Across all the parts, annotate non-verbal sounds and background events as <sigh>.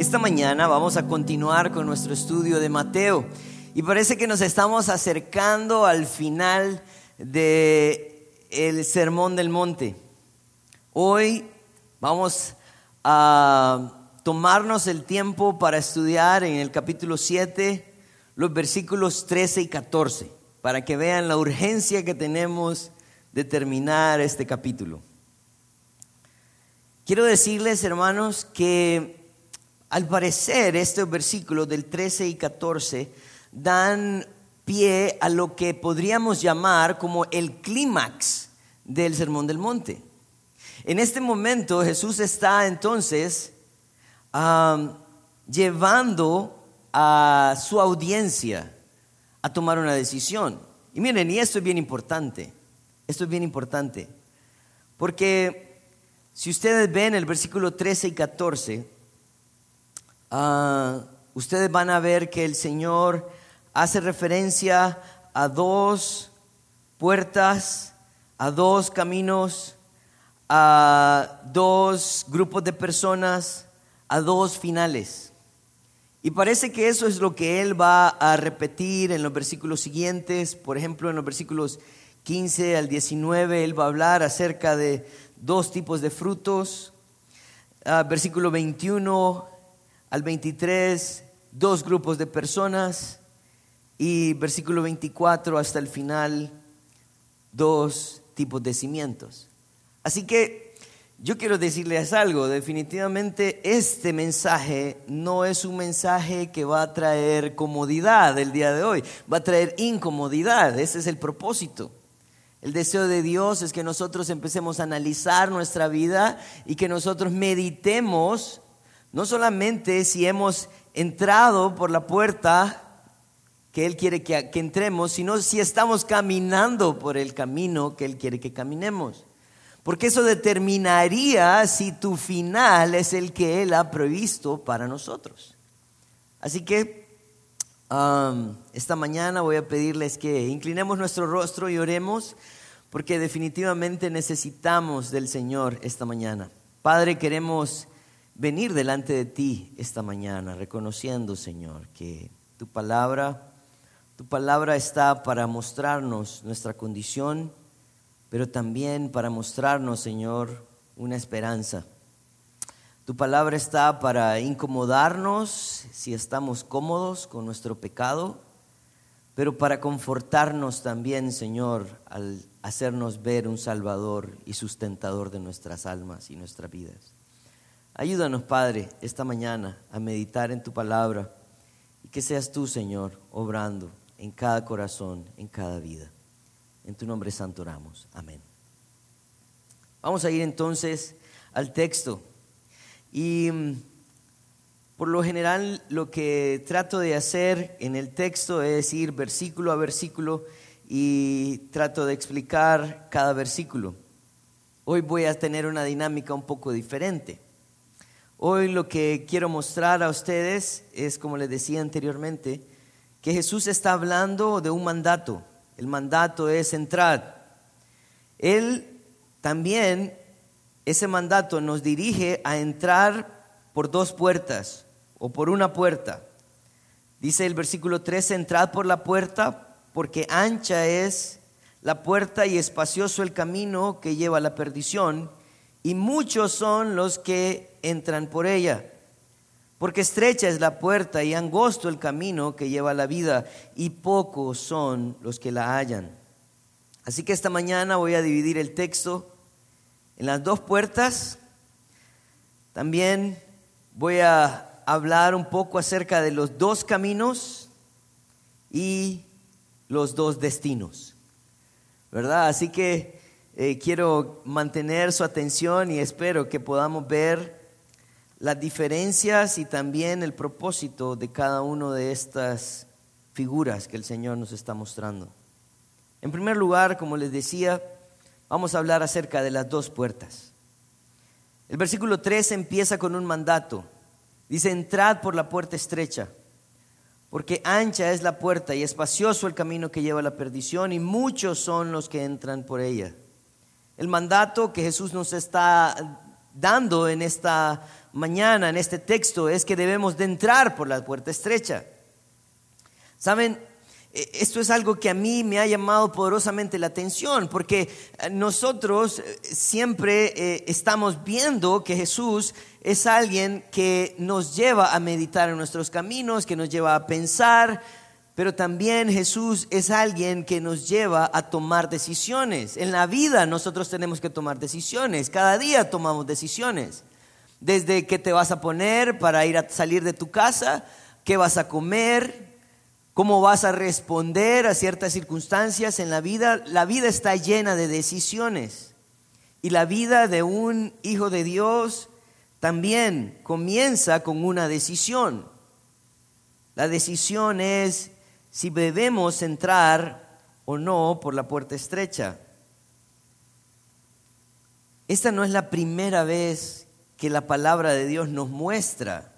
Esta mañana vamos a continuar con nuestro estudio de Mateo y parece que nos estamos acercando al final de el Sermón del Monte. Hoy vamos a tomarnos el tiempo para estudiar en el capítulo 7 los versículos 13 y 14 para que vean la urgencia que tenemos de terminar este capítulo. Quiero decirles, hermanos, que al parecer, estos versículos del 13 y 14 dan pie a lo que podríamos llamar como el clímax del Sermón del Monte. En este momento Jesús está entonces llevando a su audiencia a tomar una decisión. Y miren, y esto es bien importante, esto es bien importante, porque si ustedes ven el versículo 13 y 14, Ah, ustedes van a ver que el Señor hace referencia a dos puertas, a dos caminos, a dos grupos de personas, a dos finales. Y parece que eso es lo que Él va a repetir en los versículos siguientes. Por ejemplo, en los versículos 15 al 19, Él va a hablar acerca de dos tipos de frutos. Ah, versículo 21, al 23, dos grupos de personas y versículo 24 hasta el final, dos tipos de cimientos. Así que yo quiero decirles algo, definitivamente este mensaje no es un mensaje que va a traer comodidad el día de hoy, va a traer incomodidad, ese es el propósito. El deseo de Dios es que nosotros empecemos a analizar nuestra vida y que nosotros meditemos no solamente si hemos entrado por la puerta que Él quiere que, entremos, sino si estamos caminando por el camino que Él quiere que caminemos. Porque eso determinaría si tu final es el que Él ha previsto para nosotros. Así que um, esta mañana voy a pedirles que inclinemos nuestro rostro y oremos, porque definitivamente necesitamos del Señor esta mañana. Padre, queremos venir delante de ti esta mañana, reconociendo, Señor, que tu palabra, tu palabra está para mostrarnos nuestra condición, pero también para mostrarnos, Señor, una esperanza. Tu palabra está para incomodarnos si estamos cómodos con nuestro pecado, pero para confortarnos también, Señor, al hacernos ver un Salvador y sustentador de nuestras almas y nuestras vidas. Ayúdanos, Padre, esta mañana a meditar en tu palabra y que seas tú, Señor, obrando en cada corazón, en cada vida. En tu nombre santo oramos. Amén. Vamos a ir entonces al texto. Y mm, por lo general lo que trato de hacer en el texto es ir versículo a versículo y trato de explicar cada versículo. Hoy voy a tener una dinámica un poco diferente. Hoy lo que quiero mostrar a ustedes es, como les decía anteriormente, que Jesús está hablando de un mandato. El mandato es entrar. Él también, ese mandato nos dirige a entrar por dos puertas o por una puerta. Dice el versículo 13, entrad por la puerta porque ancha es la puerta y espacioso el camino que lleva a la perdición y muchos son los que entran por ella. Porque estrecha es la puerta y angosto el camino que lleva a la vida, y pocos son los que la hallan. Así que esta mañana voy a dividir el texto en las dos puertas. También voy a hablar un poco acerca de los dos caminos y los dos destinos. ¿Verdad? Así que eh, quiero mantener su atención y espero que podamos ver las diferencias y también el propósito de cada una de estas figuras que el Señor nos está mostrando. En primer lugar, como les decía, vamos a hablar acerca de las dos puertas. El versículo 3 empieza con un mandato. Dice, entrad por la puerta estrecha, porque ancha es la puerta y espacioso el camino que lleva a la perdición, y muchos son los que entran por ella. El mandato que Jesús nos está dando en esta mañana, en este texto, es que debemos de entrar por la puerta estrecha. Saben, e, esto es algo que a mí me ha llamado poderosamente la atención, porque eh, nosotros eh, siempre eh, estamos viendo que Jesús es alguien que nos lleva a meditar en nuestros caminos, que nos lleva a pensar, pero también Jesús es alguien que nos lleva a tomar decisiones. En la vida nosotros tenemos que tomar decisiones, cada día tomamos decisiones. Desde qué te vas a poner para ir a salir de tu casa, qué vas a comer, cómo vas a responder a ciertas circunstancias en la vida. La vida está llena de decisiones. Y la vida de un hijo de Dios también comienza con una decisión. La decisión es si debemos entrar o no por la puerta estrecha. Esta no es la primera vez que la palabra de Dios nos muestra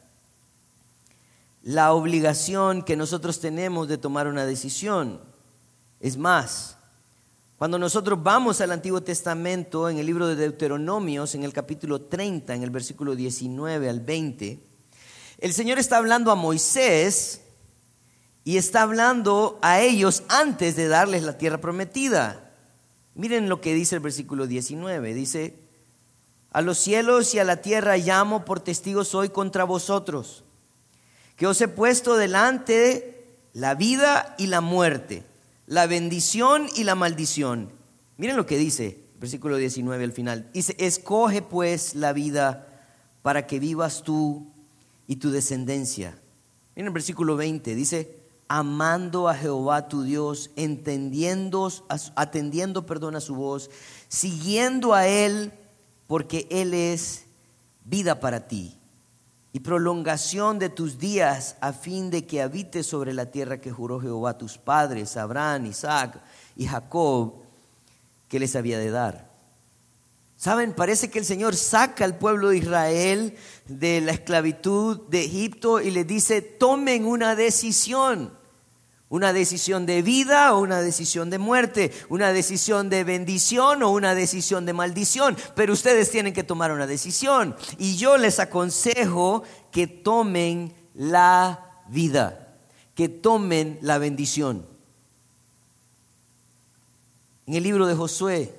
la obligación que nosotros tenemos de tomar una decisión. Es más, cuando nosotros vamos al Antiguo Testamento, en el libro de Deuteronomios, en el capítulo 30, en el versículo 19 al 20, el Señor está hablando a Moisés y está hablando a ellos antes de darles la tierra prometida. Miren lo que dice el versículo 19. Dice, a los cielos y a la tierra llamo por testigos hoy contra vosotros, que os he puesto delante la vida y la muerte, la bendición y la maldición. Miren lo que dice, versículo 19 al final. Dice, escoge pues la vida para que vivas tú y tu descendencia. Miren el versículo 20, dice, amando a Jehová tu Dios, entendiendo, atendiendo perdón a su voz, siguiendo a Él, porque Él es vida para ti y prolongación de tus días a fin de que habites sobre la tierra que juró Jehová a tus padres, Abraham, Isaac y Jacob, que les había de dar. Saben, parece que el Señor saca al pueblo de Israel de la esclavitud de Egipto y le dice, tomen una decisión. Una decisión de vida o una decisión de muerte, una decisión de bendición o una decisión de maldición. Pero ustedes tienen que tomar una decisión. Y yo les aconsejo que tomen la vida, que tomen la bendición. En el libro de Josué,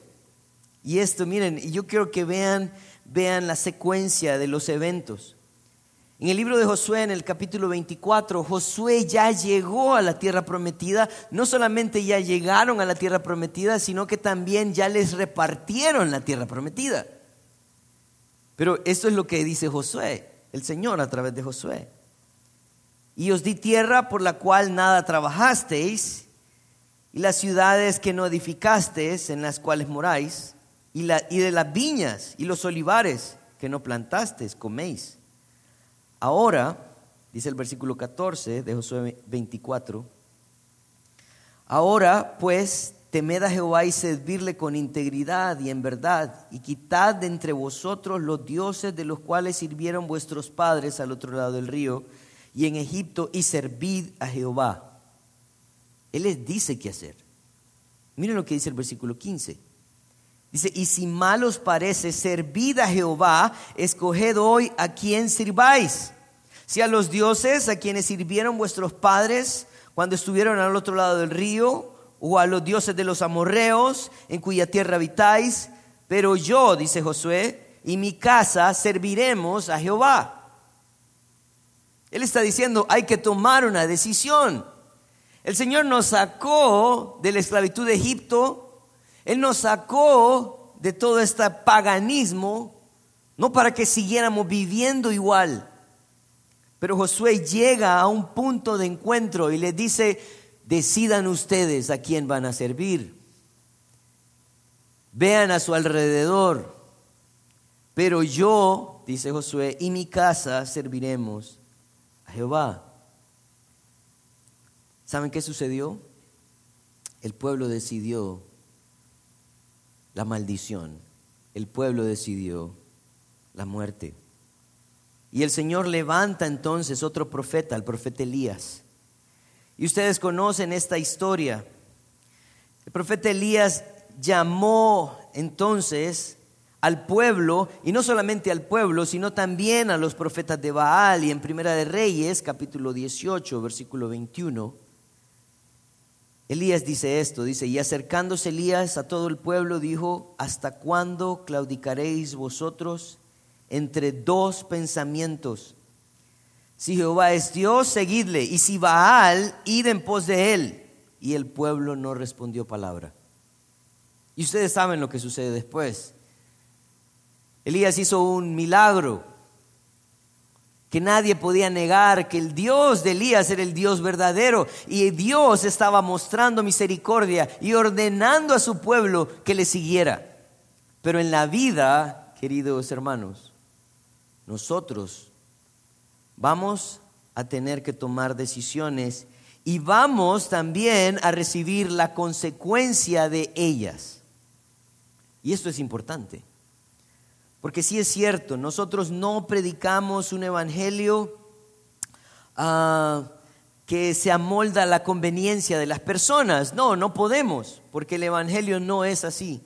y esto, miren, yo quiero que vean, vean la secuencia de los eventos. En el libro de Josué, en el capítulo 24, Josué ya llegó a la tierra prometida. No solamente ya llegaron a la tierra prometida, sino que también ya les repartieron la tierra prometida. Pero esto es lo que dice Josué, el Señor a través de Josué. Y os di tierra por la cual nada trabajasteis, y las ciudades que no edificasteis, en las cuales moráis, y, y de las viñas y los olivares que no plantasteis, coméis. Ahora, dice el versículo 14 de Josué 24, ahora pues temed a Jehová y servirle con integridad y en verdad, y quitad de entre vosotros los dioses de los cuales sirvieron vuestros padres al otro lado del río y en Egipto, y servid a Jehová. Él les dice qué hacer. Miren lo que dice el versículo 15. Dice, y si mal os parece, servid a Jehová, escoged hoy a quien sirváis. Si a los dioses a quienes sirvieron vuestros padres cuando estuvieron al otro lado del río, o a los dioses de los amorreos en cuya tierra habitáis, pero yo, dice Josué, y mi casa serviremos a Jehová. Él está diciendo, hay que tomar una decisión. El Señor nos sacó de la esclavitud de Egipto él nos sacó de todo este paganismo, no para que siguiéramos viviendo igual. Pero Josué llega a un punto de encuentro y le dice, decidan ustedes a quién van a servir. Vean a su alrededor. Pero yo, dice Josué, y mi casa serviremos a Jehová. ¿Saben qué sucedió? El pueblo decidió la maldición. El pueblo decidió la muerte. Y el Señor levanta entonces otro profeta, el profeta Elías. Y ustedes conocen esta historia. El profeta Elías llamó entonces al pueblo, y no solamente al pueblo, sino también a los profetas de Baal. Y en Primera de Reyes, capítulo 18, versículo 21, Elías dice esto, dice, y acercándose Elías a todo el pueblo, dijo, ¿hasta cuándo claudicaréis vosotros entre dos pensamientos? Si Jehová es Dios, seguidle, y si Baal, id en pos de él. Y el pueblo no respondió palabra. Y ustedes saben lo que sucede después. Elías hizo un milagro que nadie podía negar que el Dios de Elías era el Dios verdadero y Dios estaba mostrando misericordia y ordenando a su pueblo que le siguiera. Pero en la vida, queridos hermanos, nosotros vamos a tener que tomar decisiones y vamos también a recibir la consecuencia de ellas. Y esto es importante. Porque sí es cierto, nosotros no predicamos un evangelio ah, que se amolda a la conveniencia de las personas. No, no podemos, porque el evangelio no es así.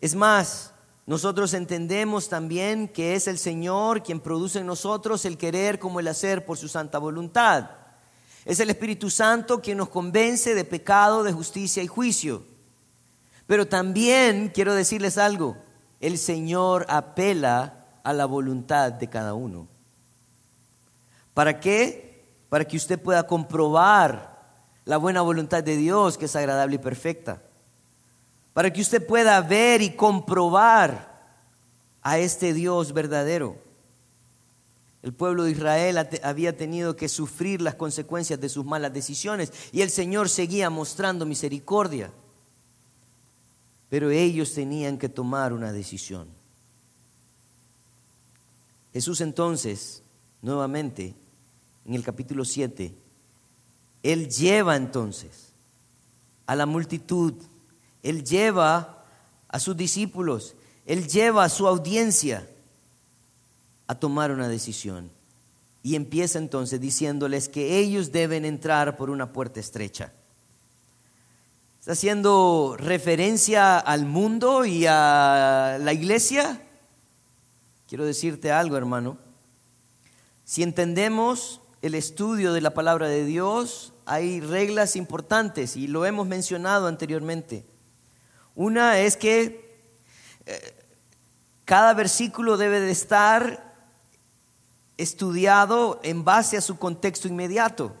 Es más, nosotros entendemos también que es el Señor quien produce en nosotros el querer como el hacer por su santa voluntad. Es el Espíritu Santo quien nos convence de pecado, de justicia y juicio. Pero también quiero decirles algo, el Señor apela a la voluntad de cada uno. ¿Para qué? Para que usted pueda comprobar la buena voluntad de Dios que es agradable y perfecta. Para que usted pueda ver y comprobar a este Dios verdadero. El pueblo de Israel había tenido que sufrir las consecuencias de sus malas decisiones y el Señor seguía mostrando misericordia. Pero ellos tenían que tomar una decisión. Jesús entonces, nuevamente, en el capítulo 7, Él lleva entonces a la multitud, Él lleva a sus discípulos, Él lleva a su audiencia a tomar una decisión. Y empieza entonces diciéndoles que ellos deben entrar por una puerta estrecha. ¿Está haciendo referencia al mundo y a la iglesia? Quiero decirte algo, hermano. Si entendemos el estudio de la palabra de Dios, hay reglas importantes y lo hemos mencionado anteriormente. Una es que eh, cada versículo debe de estar estudiado en base a su contexto inmediato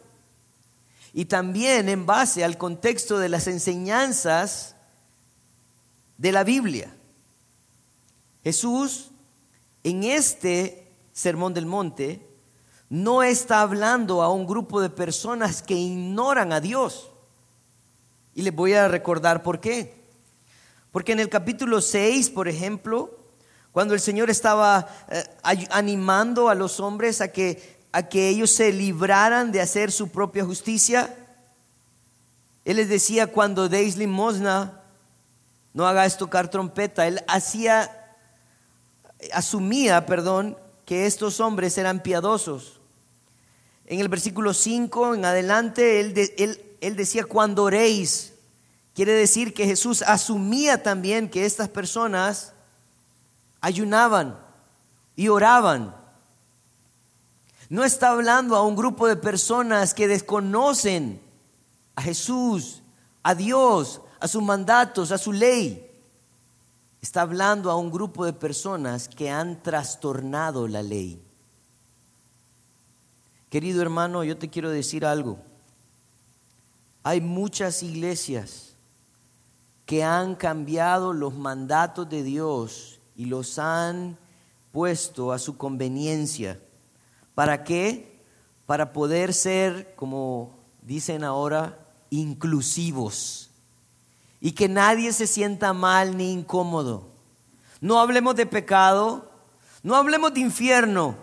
y también en base al contexto de las enseñanzas de la Biblia. Jesús en este Sermón del Monte no está hablando a un grupo de personas que ignoran a Dios. Y les voy a recordar por qué. Porque en el capítulo 6, por ejemplo, cuando el Señor estaba eh, animando a los hombres a que a que ellos se libraran de hacer su propia justicia. Él les decía, cuando deis limosna, no hagáis tocar trompeta. Él hacía, asumía, perdón, que estos hombres eran piadosos. En el versículo 5 en adelante, él, él, él decía, cuando oréis, quiere decir que Jesús asumía también que estas personas ayunaban y oraban. No está hablando a un grupo de personas que desconocen a Jesús, a Dios, a sus mandatos, a su ley. Está hablando a un grupo de personas que han trastornado la ley. Querido hermano, yo te quiero decir algo. Hay muchas iglesias que han cambiado los mandatos de Dios y los han puesto a su conveniencia ¿Para qué? Para poder ser, como dicen ahora, inclusivos. Y que nadie se sienta mal ni incómodo. No hablemos de pecado, no hablemos de infierno,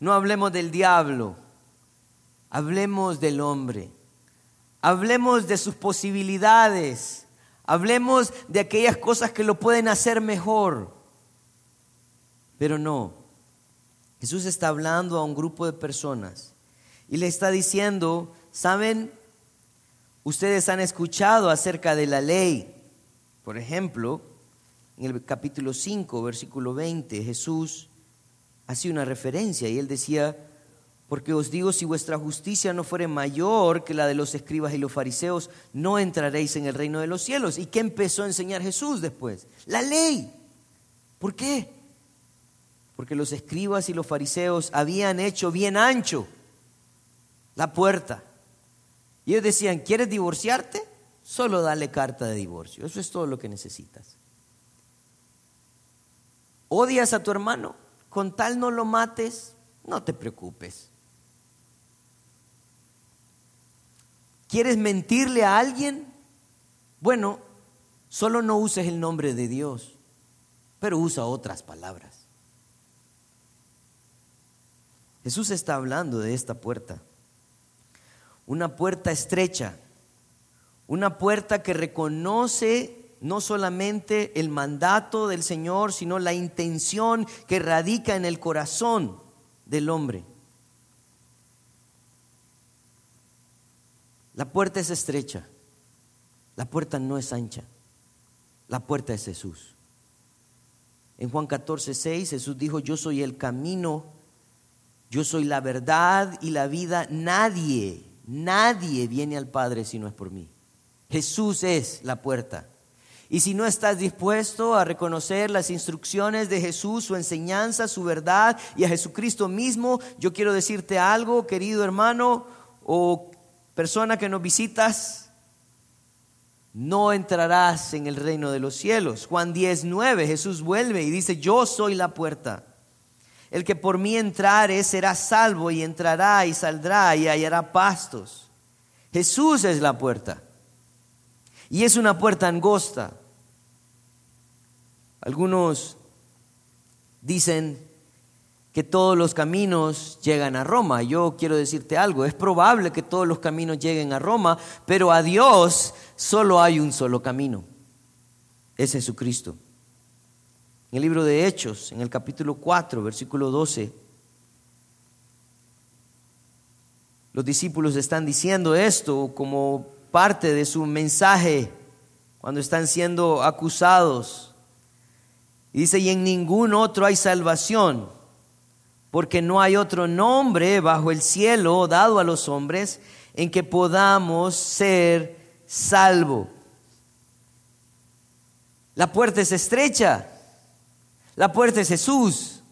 no hablemos del diablo. Hablemos del hombre. Hablemos de sus posibilidades. Hablemos de aquellas cosas que lo pueden hacer mejor. Pero no, Jesús está hablando a un grupo de personas y le está diciendo, ¿saben? Ustedes han escuchado acerca de la ley. Por ejemplo, en el capítulo 5, versículo 20, Jesús hacía una referencia y él decía, porque os digo, si vuestra justicia no fuere mayor que la de los escribas y los fariseos, no entraréis en el reino de los cielos. ¿Y qué empezó a enseñar Jesús después? La ley. ¿Por qué? Porque los escribas y los fariseos habían hecho bien ancho la puerta. Y ellos decían, ¿quieres divorciarte? Solo dale carta de divorcio. Eso es todo lo que necesitas. ¿Odias a tu hermano? Con tal no lo mates, no te preocupes. ¿Quieres mentirle a alguien? Bueno, solo no uses el nombre de Dios, pero usa otras palabras. Jesús está hablando de esta puerta. Una puerta estrecha, una puerta que reconoce no solamente el mandato del Señor, sino la intención que radica en el corazón del hombre. La puerta es estrecha, la puerta no es ancha, la puerta es Jesús. En Juan 14, 6 Jesús dijo, yo soy el camino, yo soy la verdad y la vida. Nadie, nadie viene al Padre si no es por mí. Jesús es la puerta. Y si no estás dispuesto a reconocer las instrucciones de Jesús, su enseñanza, su verdad y a Jesucristo mismo, yo quiero decirte algo, querido hermano o persona que nos visitas, no entrarás en el reino de los cielos. Juan 10, 9, Jesús vuelve y dice, yo soy la puerta. El que por mí entrare será salvo y entrará y saldrá y hallará pastos. Jesús es la puerta. Y es una puerta angosta. Algunos dicen que todos los caminos llegan a Roma. Yo quiero decirte algo, es probable que todos los caminos lleguen a Roma, pero a Dios solo hay un solo camino. Es Jesucristo. En el libro de Hechos, en el capítulo 4, versículo 12, los discípulos están diciendo esto como parte de su mensaje cuando están siendo acusados. dice, y en ningún otro hay salvación porque no hay otro nombre bajo el cielo dado a los hombres en que podamos ser salvo. La puerta es estrecha, la puerta es Jesús.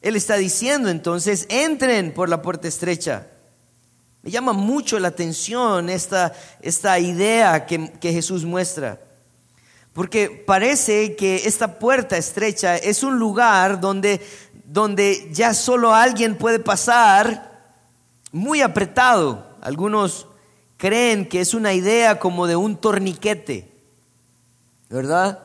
Él está diciendo entonces, entren por la puerta estrecha. Me llama mucho la atención esta, esta idea que, que Jesús muestra. Porque parece que esta puerta estrecha es un lugar donde donde ya solo alguien puede pasar muy apretado. Algunos creen que es una idea como de un torniquete, ¿verdad?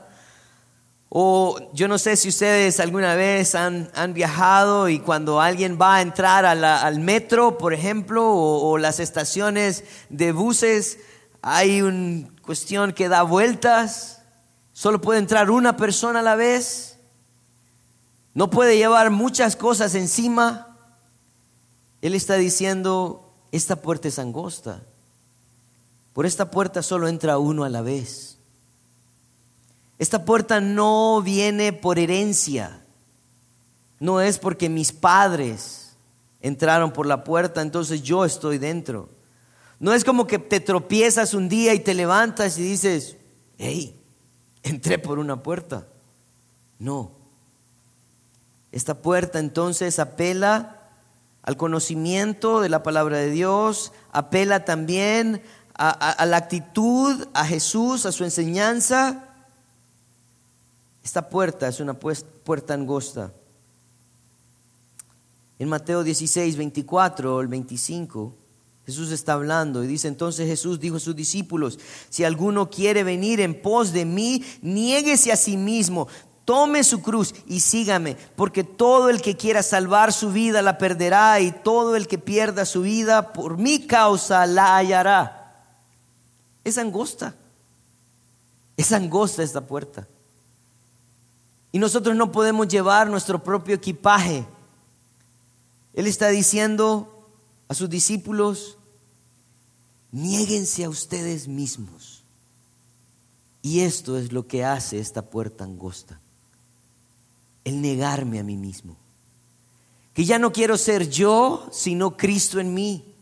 O yo no sé si ustedes alguna vez han, viajado y cuando alguien va a entrar al metro, por ejemplo, o, o, las estaciones de buses, hay una cuestión que da vueltas, solo puede entrar una persona a la vez. No puede llevar muchas cosas encima. Él está diciendo, esta puerta es angosta. Por esta puerta solo entra uno a la vez. Esta puerta no viene por herencia. No es porque mis padres entraron por la puerta, entonces yo estoy dentro. No es como que te tropiezas un día y te levantas y dices, hey, entré por una puerta. No. Esta puerta entonces apela al conocimiento de la palabra de Dios, apela también a, la actitud, a Jesús, a su enseñanza. Esta puerta es una puerta angosta. En Mateo 16, 24, el 25, Jesús está hablando y dice, entonces Jesús dijo a sus discípulos, si alguno quiere venir en pos de mí, niéguese a sí mismo, Tome su cruz y sígame, porque todo el que quiera salvar su vida la perderá y todo el que pierda su vida por mi causa la hallará. Es angosta, es angosta esta puerta. Y nosotros no podemos llevar nuestro propio equipaje. Él está diciendo a sus discípulos, niéguense a ustedes mismos Y esto es lo que hace esta puerta angosta. El negarme a mí mismo. Que ya no quiero ser yo, sino Cristo en mí.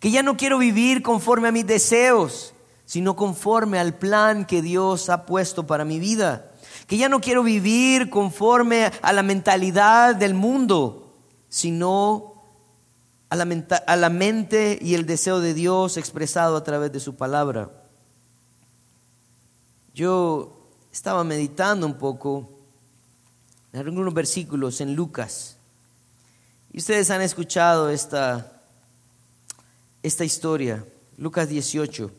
Que ya no quiero vivir conforme a mis deseos, sino conforme al plan que Dios ha puesto para mi vida. Que ya no quiero vivir conforme a la mentalidad del mundo, sino a la, a la mente y el deseo de Dios expresado a través de su palabra. Yo estaba meditando un poco algunos versículos en Lucas. Y ustedes han escuchado esta, esta historia, Lucas 18,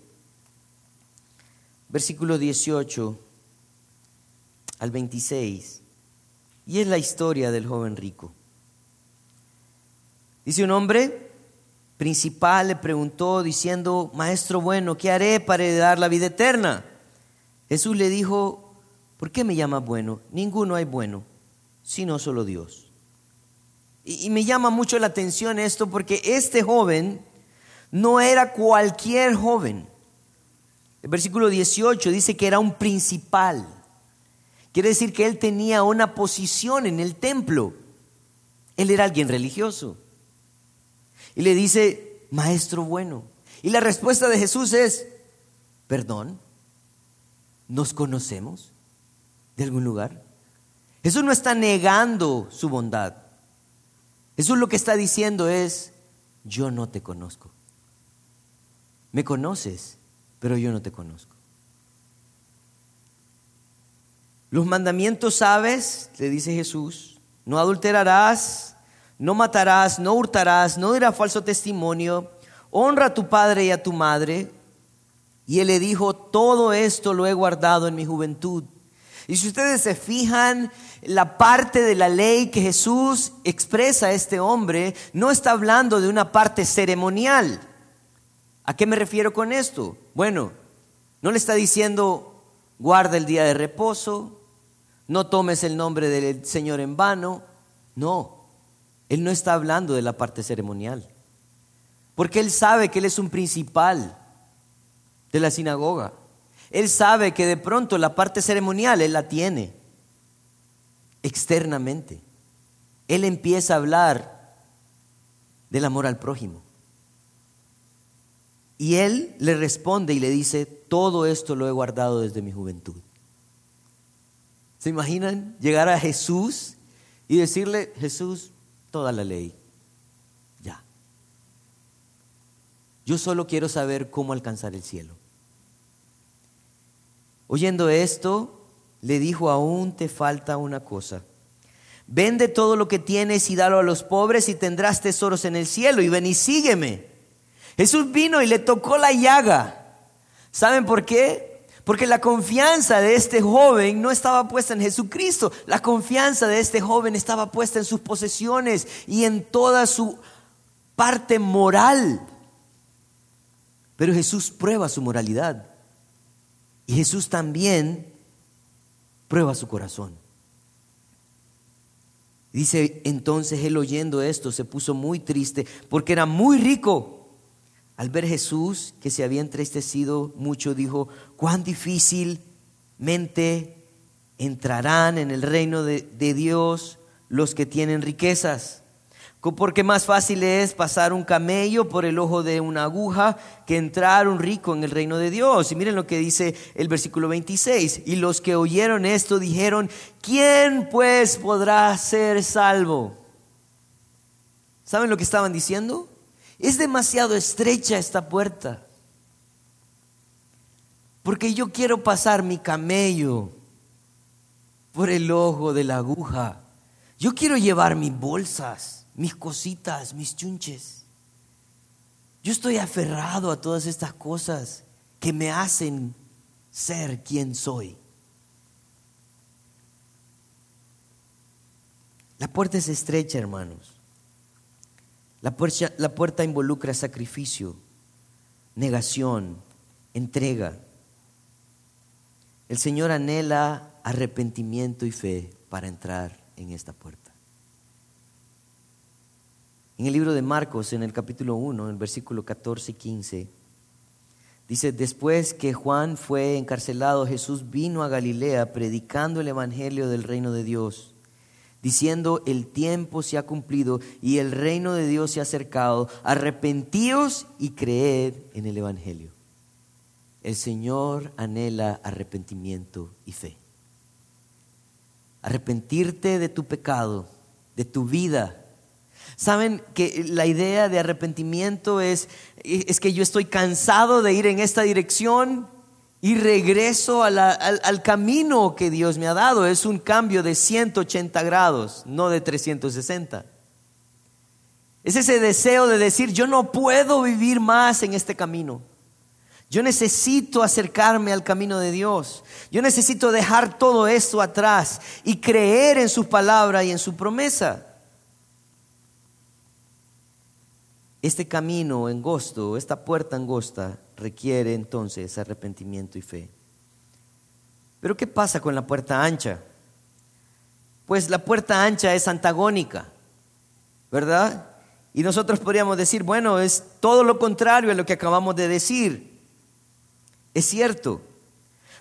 versículo 18 al 26. Y es la historia del joven rico. Dice un hombre principal le preguntó diciendo, Maestro bueno, ¿qué haré para heredar la vida eterna? Jesús le dijo, ¿por qué me llamas bueno? Ninguno hay bueno, sino solo Dios. Y, me llama mucho la atención esto porque este joven no era cualquier joven. El versículo 18 dice que era un principal. Quiere decir que él tenía una posición en el templo. Él era alguien religioso. Y le dice, maestro bueno. Y la respuesta de Jesús es, perdón. ¿Nos conocemos de algún lugar? Jesús no está negando su bondad. Jesús lo que está diciendo es, yo no te conozco. Me conoces, pero yo no te conozco. Los mandamientos sabes, le dice Jesús, no adulterarás, no matarás, no hurtarás, no dirás falso testimonio, honra a tu padre y a tu madre, y él le dijo, todo esto lo he guardado en mi juventud. Y si ustedes se fijan, la parte de la ley que Jesús expresa a este hombre no está hablando de una parte ceremonial. ¿A qué me refiero con esto? Bueno, no le está diciendo, guarda el día de reposo, no tomes el nombre del Señor en vano. No, Él no está hablando de la parte ceremonial. Porque Él sabe que Él es un principal de la sinagoga. Él sabe que de pronto la parte ceremonial Él la tiene externamente. Él empieza a hablar del amor al prójimo. Y Él le responde y le dice, todo esto lo he guardado desde mi juventud. ¿Se imaginan llegar a Jesús y decirle, Jesús, toda la ley? Ya. Yo solo quiero saber cómo alcanzar el cielo. Oyendo esto, le dijo, aún te falta una cosa. Vende todo lo que tienes y dalo a los pobres y tendrás tesoros en el cielo. Y ven y sígueme. Jesús vino y le tocó la llaga. ¿Saben por qué? Porque la confianza de este joven no estaba puesta en Jesucristo. La confianza de este joven estaba puesta en sus posesiones y en toda su parte moral. Pero Jesús prueba su moralidad. Y Jesús también prueba su corazón. Dice entonces él oyendo esto se puso muy triste porque era muy rico. Al ver Jesús que se había entristecido mucho, dijo, cuán difícilmente entrarán en el reino de, de Dios los que tienen riquezas. Porque más fácil es pasar un camello por el ojo de una aguja que entrar un rico en el reino de Dios. Y miren lo que dice el versículo 26. Y los que oyeron esto dijeron, ¿quién pues podrá ser salvo? ¿Saben lo que estaban diciendo? Es demasiado estrecha esta puerta. Porque yo quiero pasar mi camello por el ojo de la aguja. Yo quiero llevar mis bolsas mis cositas, mis chunches. Yo estoy aferrado a todas estas cosas que me hacen ser quien soy. La puerta es estrecha, hermanos. La puerta, la puerta involucra sacrificio, negación, entrega. El Señor anhela arrepentimiento y fe para entrar en esta puerta. En el libro de Marcos, en el capítulo 1, en el versículo 14 y 15, Dice, después que Juan fue encarcelado, Jesús vino a Galilea predicando el Evangelio del reino de Dios, diciendo, el tiempo se ha cumplido y el reino de Dios se ha acercado, arrepentíos y creed en el Evangelio. El Señor anhela arrepentimiento y fe. Arrepentirte de tu pecado, de tu vida, Saben que la idea de arrepentimiento es, es que yo estoy cansado de ir en esta dirección y regreso al, al, camino que Dios me ha dado. Es un cambio de 180 grados, no de 360. Es ese deseo de decir, yo no puedo vivir más en este camino. Yo necesito acercarme al camino de Dios. Yo necesito dejar todo esto atrás y creer en su palabra y en su promesa. Este camino angosto, esta puerta angosta, requiere entonces arrepentimiento y fe. Pero ¿qué pasa con la puerta ancha? Pues la puerta ancha es antagónica, ¿verdad? Y nosotros podríamos decir, bueno, es todo lo contrario a lo que acabamos de decir. Es cierto.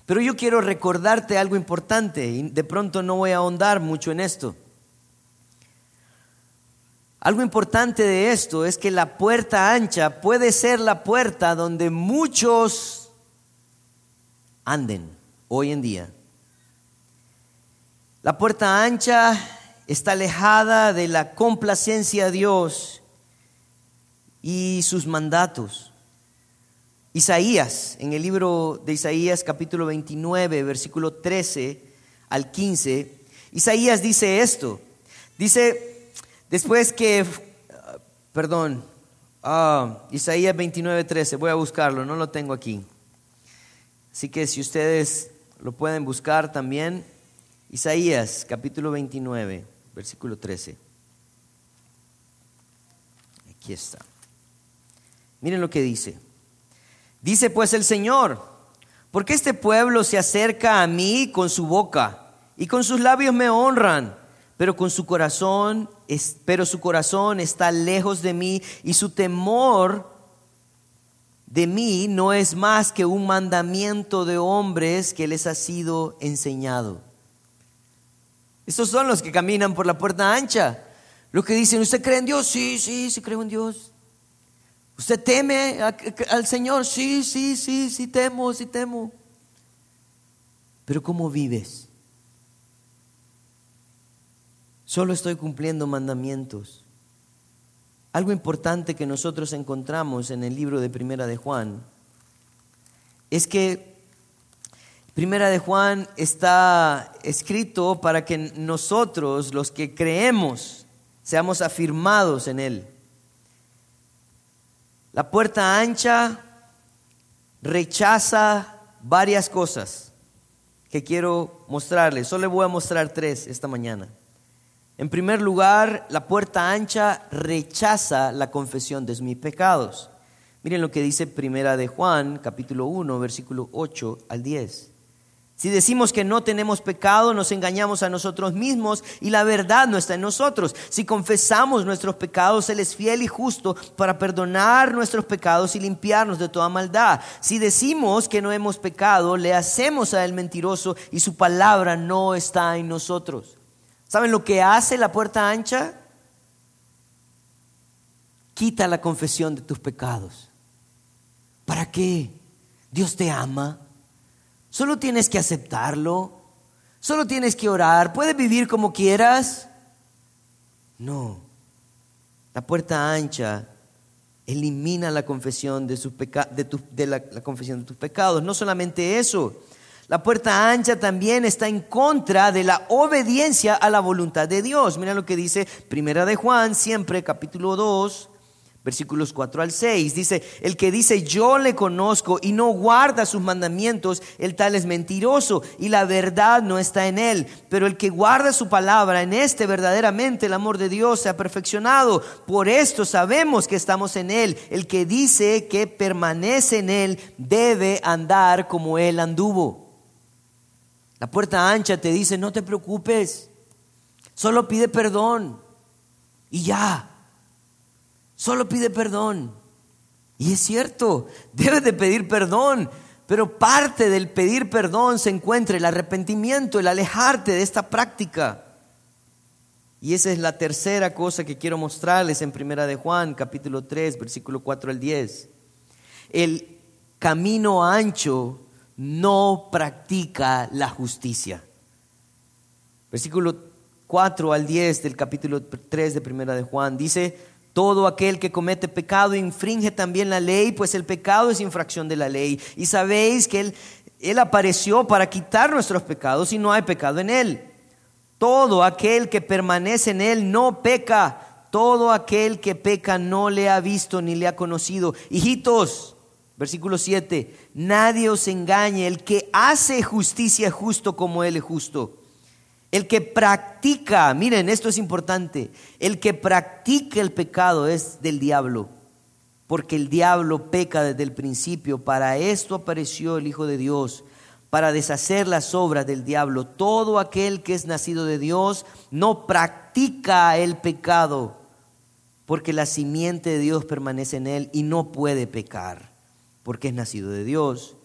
Pero yo quiero recordarte algo importante y de pronto no voy a ahondar mucho en esto. Algo importante de esto es que la puerta ancha puede ser la puerta donde muchos anden hoy en día. La puerta ancha está alejada de la complacencia de Dios y sus mandatos. Isaías, en el libro de Isaías capítulo 29, versículo 13 al 15, Isaías dice esto. Dice, Después que, perdón, ah, Isaías 29, 13, voy a buscarlo, no lo tengo aquí. Así que si ustedes lo pueden buscar también, Isaías capítulo 29, versículo 13. Aquí está. Miren lo que dice. Dice pues el Señor, porque este pueblo se acerca a mí con su boca y con sus labios me honran, pero con su corazón pero su corazón está lejos de mí y su temor de mí no es más que un mandamiento de hombres que les ha sido enseñado. Estos son los que caminan por la puerta ancha. Los que dicen, ¿usted cree en Dios? Sí, sí, sí creo en Dios. ¿Usted teme al Señor? Sí, sí, sí, sí temo, sí temo. Pero ¿cómo vives? Solo estoy cumpliendo mandamientos. Algo importante que nosotros encontramos en el libro de Primera de Juan es que Primera de Juan está escrito para que nosotros, los que creemos, seamos afirmados en él. La puerta ancha rechaza varias cosas que quiero mostrarles. Solo le voy a mostrar tres esta mañana. En primer lugar, la puerta ancha rechaza la confesión de mis pecados. Miren lo que dice Primera de Juan, capítulo 1, versículo 8 al 10. Si decimos que no tenemos pecado, nos engañamos a nosotros mismos y la verdad no está en nosotros. Si confesamos nuestros pecados, Él es fiel y justo para perdonar nuestros pecados y limpiarnos de toda maldad. Si decimos que no hemos pecado, le hacemos a Él mentiroso y su palabra no está en nosotros. ¿Saben lo que hace la puerta ancha? Quita la confesión de tus pecados. ¿Para qué? Dios te ama. Solo tienes que aceptarlo. Solo tienes que orar. ¿Puedes vivir como quieras? No. La puerta ancha elimina la confesión de, de, la confesión de tus pecados. No solamente eso, la puerta ancha también está en contra de la obediencia a la voluntad de Dios. Mira lo que dice Primera de Juan, siempre capítulo 2, versículos 4 al 6. Dice, el que dice yo le conozco y no guarda sus mandamientos, el tal es mentiroso y la verdad no está en él. Pero el que guarda su palabra, en este verdaderamente el amor de Dios se ha perfeccionado. Por esto sabemos que estamos en él. El que dice que permanece en él debe andar como él anduvo. La puerta ancha te dice, no te preocupes, solo pide perdón y ya, solo pide perdón Y es cierto, <laughs> debes de pedir perdón, pero parte del pedir perdón se encuentra el arrepentimiento, el alejarte de esta práctica. Y esa es la tercera cosa que quiero mostrarles en Primera de Juan, capítulo 3, versículo 4 al 10. El camino ancho no practica la justicia. Versículo 4 al 10 del capítulo 3 de Primera de Juan dice, todo aquel que comete pecado infringe también la ley, pues el pecado es infracción de la ley. Y sabéis que él, él apareció para quitar nuestros pecados y no hay pecado en él. Todo aquel que permanece en Él no peca. Todo aquel que peca no le ha visto ni le ha conocido. Hijitos, versículo 7, nadie os engañe. El que hace justicia es justo como Él es justo. El que practica, miren, esto es importante, el que practica el pecado es del diablo, porque el diablo peca desde el principio. Para esto apareció el Hijo de Dios para deshacer las obras del diablo. Todo aquel que es nacido de Dios no practica el pecado, porque la simiente de Dios permanece en él y no puede pecar, porque es nacido de Dios.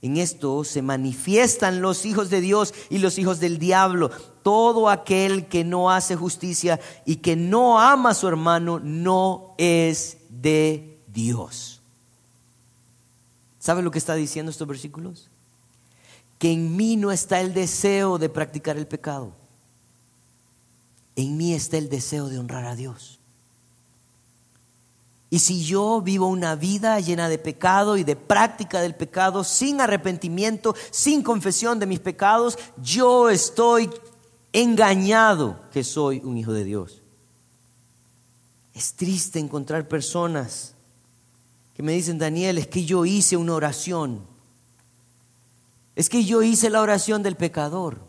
En esto se manifiestan los hijos de Dios y los hijos del diablo. Todo aquel que no hace justicia y que no ama a su hermano no es de Dios. ¿Sabe lo que está diciendo estos versículos? que en mí no está el deseo de practicar el pecado. En mí está el deseo de honrar a Dios. Y si yo vivo una vida llena de pecado y de práctica del pecado, sin arrepentimiento, sin confesión de mis pecados, yo estoy engañado que soy un hijo de Dios. Es triste encontrar personas que me dicen, Daniel, es que yo hice una oración es que yo hice la oración del pecador.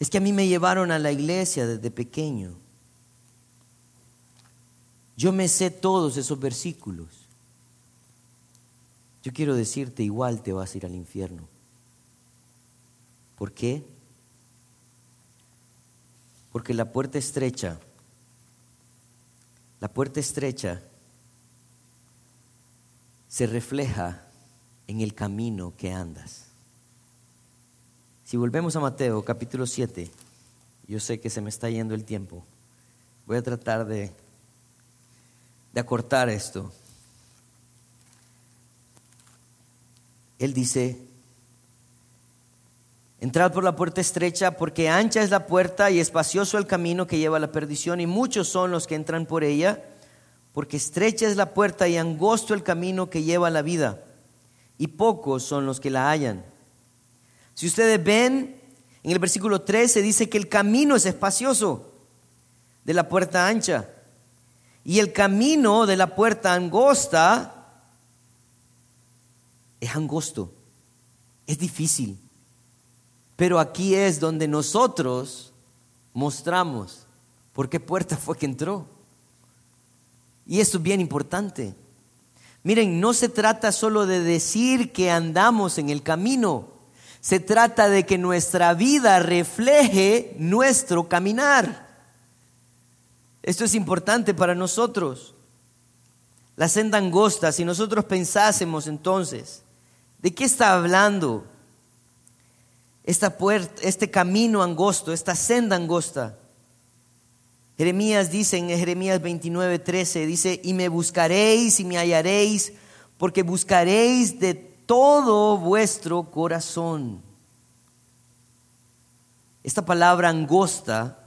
Es que a mí me llevaron a la iglesia desde pequeño. Yo me sé todos esos versículos. Yo quiero decirte, igual te vas a ir al infierno. ¿Por qué? Porque la puerta estrecha, la puerta estrecha se refleja en el camino que andas. Si volvemos a Mateo capítulo 7, yo sé que se me está yendo el tiempo. Voy a tratar de, de acortar esto. Él dice, entrad por la puerta estrecha porque ancha es la puerta y espacioso el camino que lleva a la perdición y muchos son los que entran por ella, porque estrecha es la puerta y angosto el camino que lleva a la vida y pocos son los que la hallan. Si ustedes ven, en el versículo 13 dice que el camino es espacioso de la puerta ancha y el camino de la puerta angosta es angosto, es difícil. Pero aquí es donde nosotros mostramos por qué puerta fue que entró. Y esto es bien importante. Miren, no se trata solo de decir que andamos en el camino, se trata de que nuestra vida refleje nuestro caminar. Esto es importante para nosotros. La senda angosta, si nosotros pensásemos entonces, ¿de qué está hablando? Esta puerta, este camino angosto, esta senda angosta. Jeremías dice en Jeremías 29, 13, dice, y me buscaréis y me hallaréis, porque buscaréis de todo vuestro corazón. Esta palabra angosta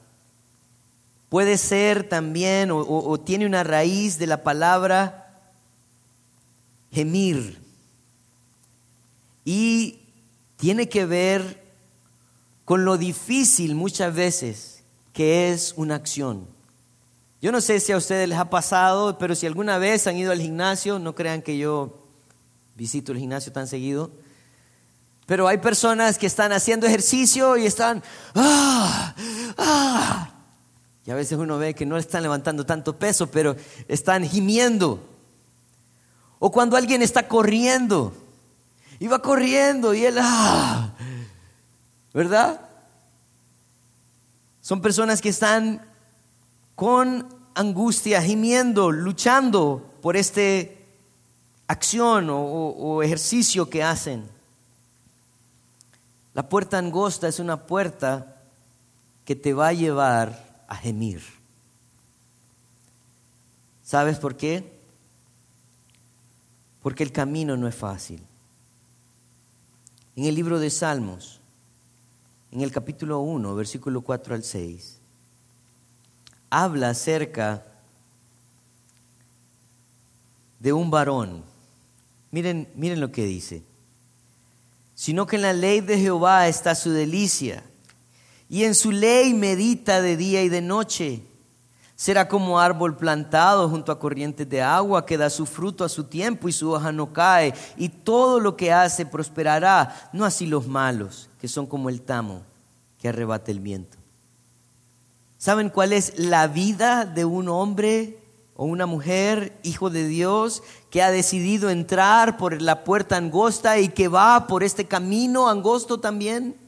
puede ser también o, tiene una raíz de la palabra gemir. Y tiene que ver con lo difícil muchas veces que es una acción. Yo no sé si a ustedes les ha pasado, pero si alguna vez han ido al gimnasio, no crean que yo visito el gimnasio tan seguido, pero hay personas que están haciendo ejercicio y están, ah, ah, y a veces uno ve que no están levantando tanto peso, pero están gimiendo. O cuando alguien está corriendo, y va corriendo y él, ah, ¿verdad? Son personas que están con angustia, gimiendo, luchando por esta acción o, o ejercicio que hacen. La puerta angosta es una puerta que te va a llevar a gemir. ¿Sabes por qué? Porque el camino no es fácil. En el libro de Salmos, en el capítulo 1, versículo 4 al 6, habla acerca de un varón. Miren, miren lo que dice. Sino que en la ley de Jehová está su delicia, y en su ley medita de día y de noche. Será como árbol plantado junto a corrientes de agua que da su fruto a su tiempo y su hoja no cae, y todo lo que hace prosperará, no así los malos, que son como el tamo que arrebata el viento. ¿Saben cuál es la vida de un hombre o una mujer, hijo de Dios, que ha decidido entrar por la puerta angosta y que va por este camino angosto también?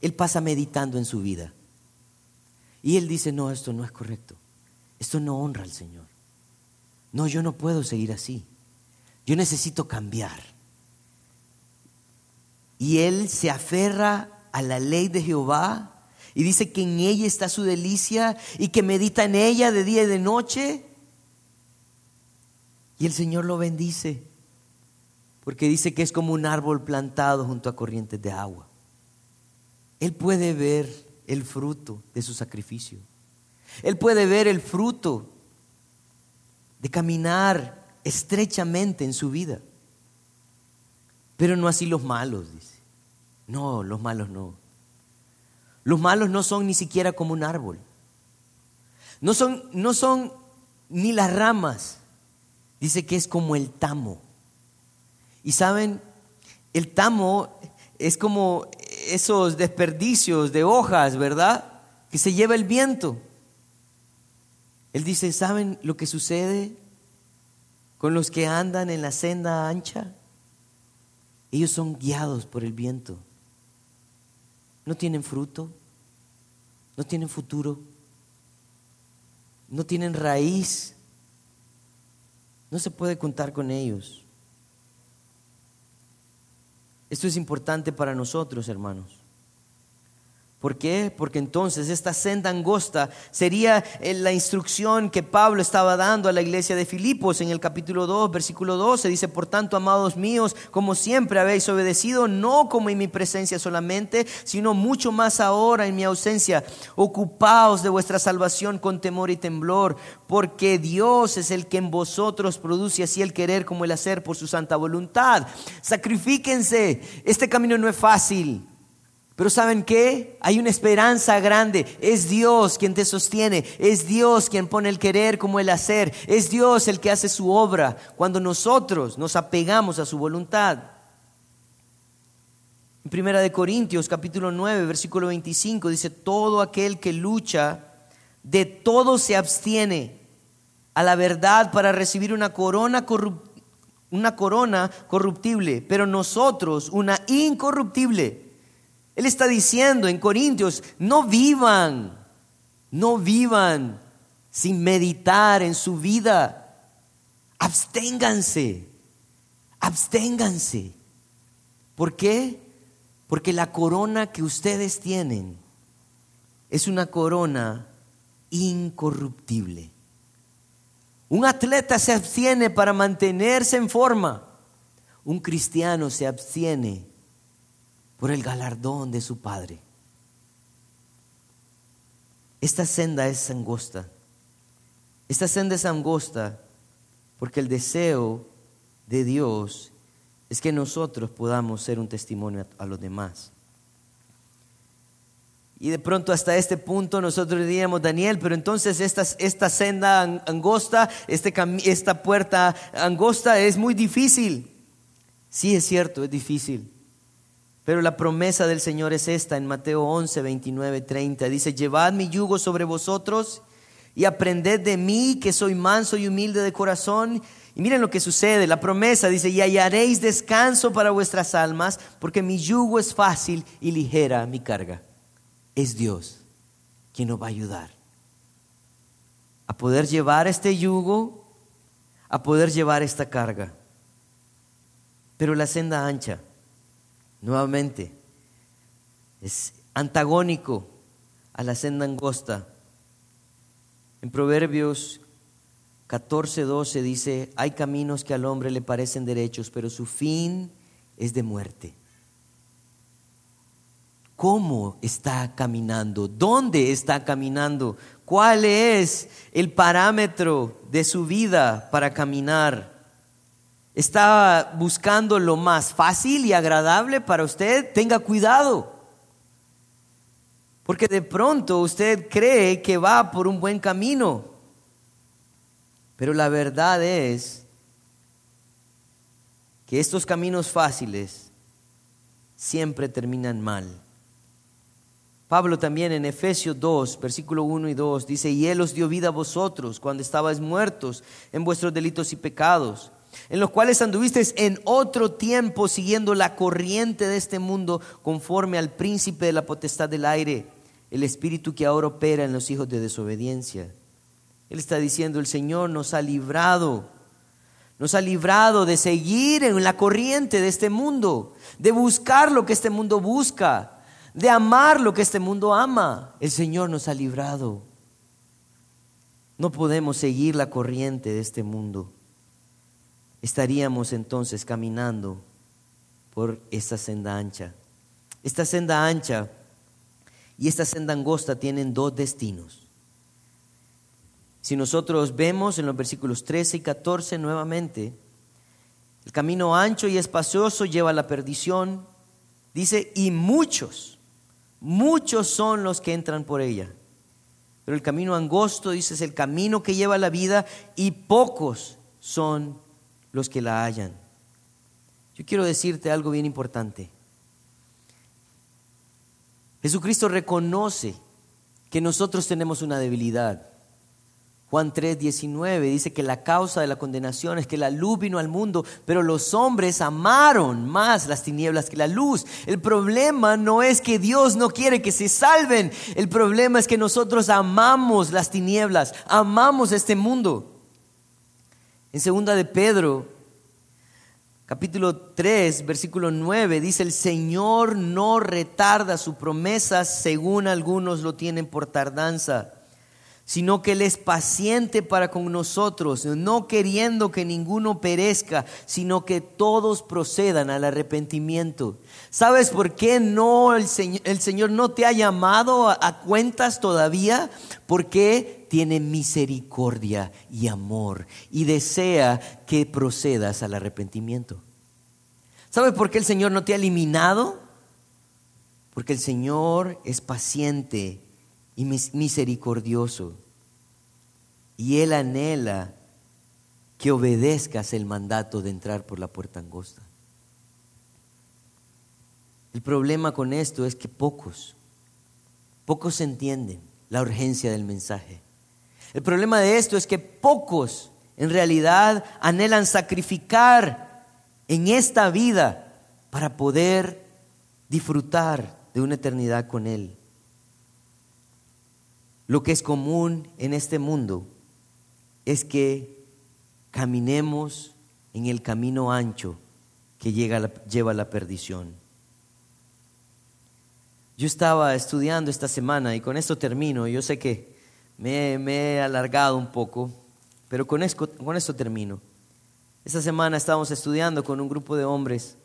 Él pasa meditando en su vida. Y él dice, no, esto no es correcto. Esto no honra al Señor. No, yo no puedo seguir así. Yo necesito cambiar. Y él se aferra a la ley de Jehová y dice que en ella está su delicia y que medita en ella de día y de noche. Y el Señor lo bendice, porque dice que es como un árbol plantado junto a corrientes de agua. Él puede ver el fruto de su sacrificio. Él puede ver el fruto de caminar estrechamente en su vida. Pero no así los malos, dice. No, los malos no. Los malos no son ni siquiera como un árbol. No son, no son ni las ramas. Dice que es como el tamo. Y saben, el tamo es como esos desperdicios de hojas, ¿verdad? Que se lleva el viento. Él dice, ¿saben lo que sucede con los que andan en la senda ancha? Ellos son guiados por el viento no tienen fruto, no tienen futuro, no tienen raíz, no se puede contar con ellos. Esto es importante para nosotros, hermanos. ¿Por qué? Porque entonces esta senda angosta sería eh, la instrucción que Pablo estaba dando a la iglesia de Filipos en el capítulo 2, versículo 12. Dice, por tanto, amados míos, como siempre habéis obedecido, no como en mi presencia solamente, sino mucho más ahora en mi ausencia. Ocupaos de vuestra salvación con temor y temblor, porque Dios es el que en vosotros produce así el querer como el hacer por su santa voluntad. Sacrifíquense. Este camino no es fácil. Pero ¿saben qué? Hay una esperanza grande. Es Dios quien te sostiene. Es Dios quien pone el querer como el hacer. Es Dios el que hace su obra cuando nosotros nos apegamos a su voluntad. En Primera de Corintios capítulo 9 versículo 25 dice, todo aquel que lucha, de todo se abstiene a la verdad para recibir una corona una corona corruptible, pero nosotros una incorruptible. Él está diciendo en Corintios, no vivan, no vivan sin meditar en su vida. Absténganse, absténganse. ¿Por qué? Porque la corona que ustedes tienen es una corona incorruptible. Un atleta se abstiene para mantenerse en forma. Un cristiano se abstiene por el galardón de su Padre. Esta senda es angosta. Esta senda es angosta porque el deseo de Dios es que nosotros podamos ser un testimonio a, los demás. Y de pronto hasta este punto nosotros diríamos, Daniel, pero entonces esta, esta senda angosta, este, esta puerta angosta es muy difícil. Sí, es cierto, es difícil. Pero la promesa del Señor es esta en Mateo 11, 29, 30. Dice, llevad mi yugo sobre vosotros y aprended de mí que soy manso y humilde de corazón. Y miren lo que sucede, la promesa dice, y hallaréis descanso para vuestras almas, porque mi yugo es fácil y ligera mi carga. Es Dios quien nos va a ayudar a poder llevar este yugo, a poder llevar esta carga. Pero la senda ancha, nuevamente, es antagónico a la senda angosta. En Proverbios 14:12 dice, hay caminos que al hombre le parecen derechos, pero su fin es de muerte. ¿Cómo está caminando? ¿Dónde está caminando? ¿Cuál es el parámetro de su vida para caminar? ¿Está buscando lo más fácil y agradable para usted? Tenga cuidado. Porque de pronto usted cree que va por un buen camino. Pero la verdad es que estos caminos fáciles siempre terminan mal. Pablo también en Efesios 2, versículo 1 y 2 dice, y Él os dio vida a vosotros cuando estabais muertos en vuestros delitos y pecados, en los cuales anduvisteis en otro tiempo siguiendo la corriente de este mundo conforme al príncipe de la potestad del aire el espíritu que ahora opera en los hijos de desobediencia. Él está diciendo, el Señor nos ha librado, nos ha librado de seguir en la corriente de este mundo, de buscar lo que este mundo busca, de amar lo que este mundo ama. El Señor nos ha librado. No podemos seguir la corriente de este mundo. Estaríamos entonces caminando por esta senda ancha. Esta senda ancha y esta senda angosta tienen dos destinos. Si nosotros vemos en los versículos 13 y 14 nuevamente, el camino ancho y espacioso lleva a la perdición, dice, y muchos, muchos son los que entran por ella. Pero el camino angosto, dice, es el camino que lleva a la vida y pocos son los que la hallan. Yo quiero decirte algo bien importante. Jesucristo reconoce que nosotros tenemos una debilidad. Juan 3, 19 dice que la causa de la condenación es que la luz vino al mundo, pero los hombres amaron más las tinieblas que la luz. El problema no es que Dios no quiere que se salven, el problema es que nosotros amamos las tinieblas, amamos este mundo. En segunda de Pedro capítulo 3, versículo 9, dice, el Señor no retarda su promesa según algunos lo tienen por tardanza, sino que Él es paciente para con nosotros, no queriendo que ninguno perezca, sino que todos procedan al arrepentimiento. ¿Sabes por qué no el Señor, el Señor no te ha llamado a, a cuentas todavía? Porque tiene misericordia y amor y desea que procedas al arrepentimiento. ¿Sabes por qué el Señor no te ha eliminado? Porque el Señor es paciente y misericordioso. Y Él anhela que obedezcas el mandato de entrar por la puerta angosta. El problema con esto es que pocos, pocos entienden la urgencia del mensaje. El problema de esto es que pocos en realidad anhelan sacrificar en esta vida para poder disfrutar de una eternidad con Él. Lo que es común en este mundo es que caminemos en el camino ancho que lleva a la perdición. Yo estaba estudiando esta semana y con esto termino. Yo sé que me, he alargado un poco, pero con esto, termino. Esta semana estábamos estudiando con un grupo de hombres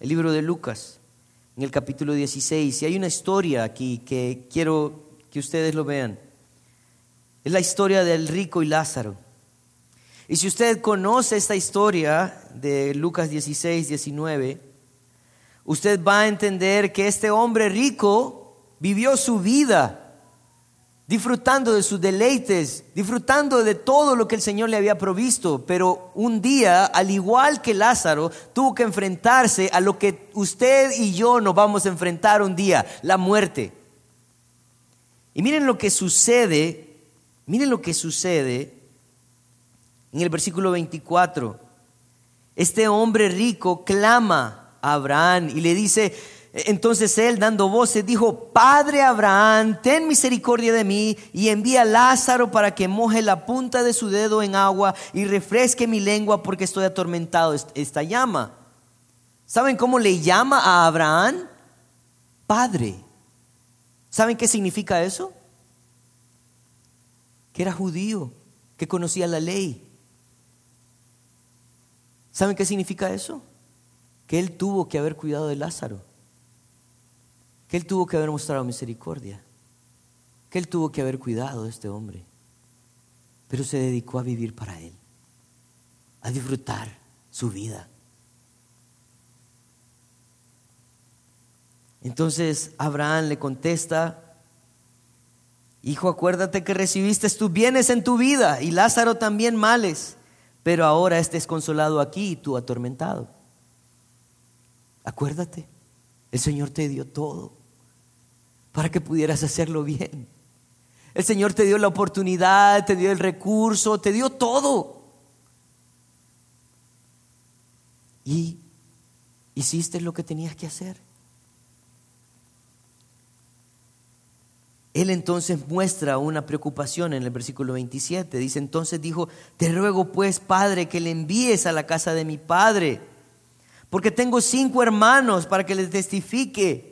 el libro de Lucas, en el capítulo 16, y hay una historia aquí que quiero que ustedes lo vean. Es la historia del rico y Lázaro. Y si usted conoce esta historia de Lucas 16, 19, usted va a entender que este hombre rico vivió su vida disfrutando de sus deleites, disfrutando de todo lo que el Señor le había provisto, pero un día, al igual que Lázaro, tuvo que enfrentarse a lo que usted y yo nos vamos a enfrentar un día, la muerte. Y miren lo que sucede, miren lo que sucede en el versículo 24. Este hombre rico clama a Abraham y le dice, entonces él, dando voces, dijo, Padre Abraham, ten misericordia de mí y envía a Lázaro para que moje la punta de su dedo en agua y refresque mi lengua porque estoy atormentado. Esta llama. ¿Saben cómo le llama a Abraham? Padre. ¿Saben qué significa eso? Que era judío, que conocía la ley. ¿Saben qué significa eso? Que él tuvo que haber cuidado de Lázaro que él tuvo que haber mostrado misericordia, que él tuvo que haber cuidado de este hombre, pero se dedicó a vivir para él, a disfrutar su vida. Entonces Abraham le contesta, Hijo, acuérdate que recibiste tus bienes en tu vida y Lázaro también males, pero ahora estés consolado aquí y tú atormentado. Acuérdate, el Señor te dio todo para que pudieras hacerlo bien. El Señor te dio la oportunidad, te dio el recurso, te dio todo. Y hiciste lo que tenías que hacer. Él entonces muestra una preocupación en el versículo 27. Dice, entonces dijo, te ruego pues, Padre, que le envíes a la casa de mi Padre, porque tengo cinco hermanos para que les testifique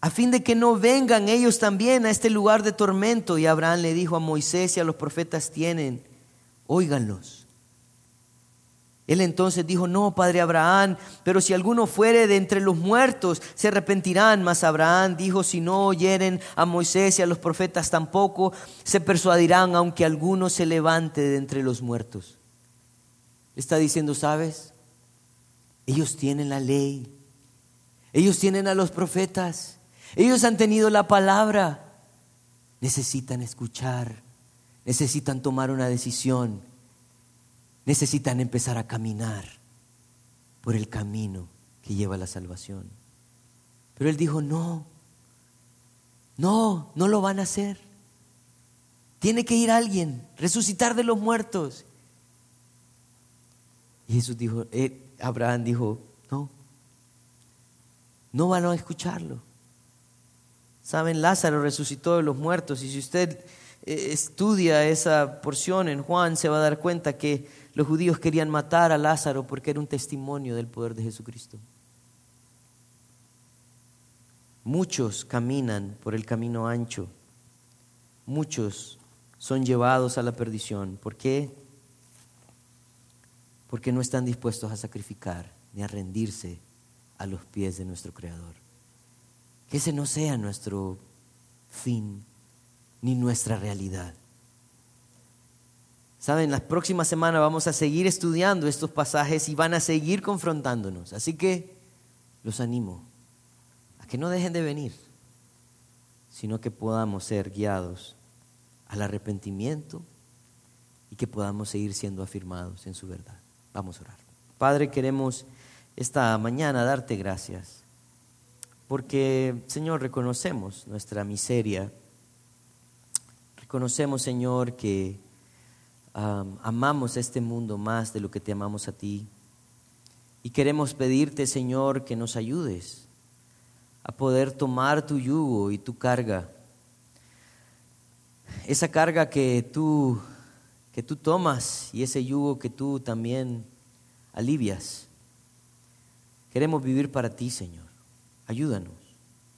a fin de que no vengan ellos también a este lugar de tormento. Y Abraham le dijo a Moisés y a los profetas tienen, óiganlos. Él entonces dijo, no, padre Abraham, pero si alguno fuere de entre los muertos, se arrepentirán. Mas Abraham dijo, si no oyeren a Moisés y a los profetas tampoco, se persuadirán, aunque alguno se levante de entre los muertos. Está diciendo, ¿sabes? Ellos tienen la ley, ellos tienen a los profetas. Ellos han tenido la palabra. Necesitan escuchar, necesitan tomar una decisión, necesitan empezar a caminar por el camino que lleva a la salvación. Pero él dijo, no, no, no lo van a hacer. Tiene que ir alguien, resucitar de los muertos. Y Jesús dijo, eh, Abraham dijo, no, no van a escucharlo. Saben, Lázaro resucitó de los muertos y si usted eh, estudia esa porción en Juan se va a dar cuenta que los judíos querían matar a Lázaro porque era un testimonio del poder de Jesucristo. Muchos caminan por el camino ancho, muchos son llevados a la perdición. ¿Por qué? Porque no están dispuestos a sacrificar ni a rendirse a los pies de nuestro Creador. Que ese no sea nuestro fin ni nuestra realidad. Saben, las próximas semanas vamos a seguir estudiando estos pasajes y van a seguir confrontándonos. Así que los animo a que no dejen de venir, sino que podamos ser guiados al arrepentimiento y que podamos seguir siendo afirmados en su verdad. Vamos a orar. Padre, queremos esta mañana darte gracias porque, Señor, reconocemos nuestra miseria. Reconocemos, Señor, que amamos este mundo más de lo que te amamos a ti. Y queremos pedirte, Señor, que nos ayudes a poder tomar tu yugo y tu carga. Esa carga que tú, que tú tomas y ese yugo que tú también alivias. Queremos vivir para ti, Señor. Ayúdanos,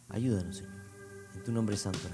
ayúdanos, Señor. En tu nombre santo,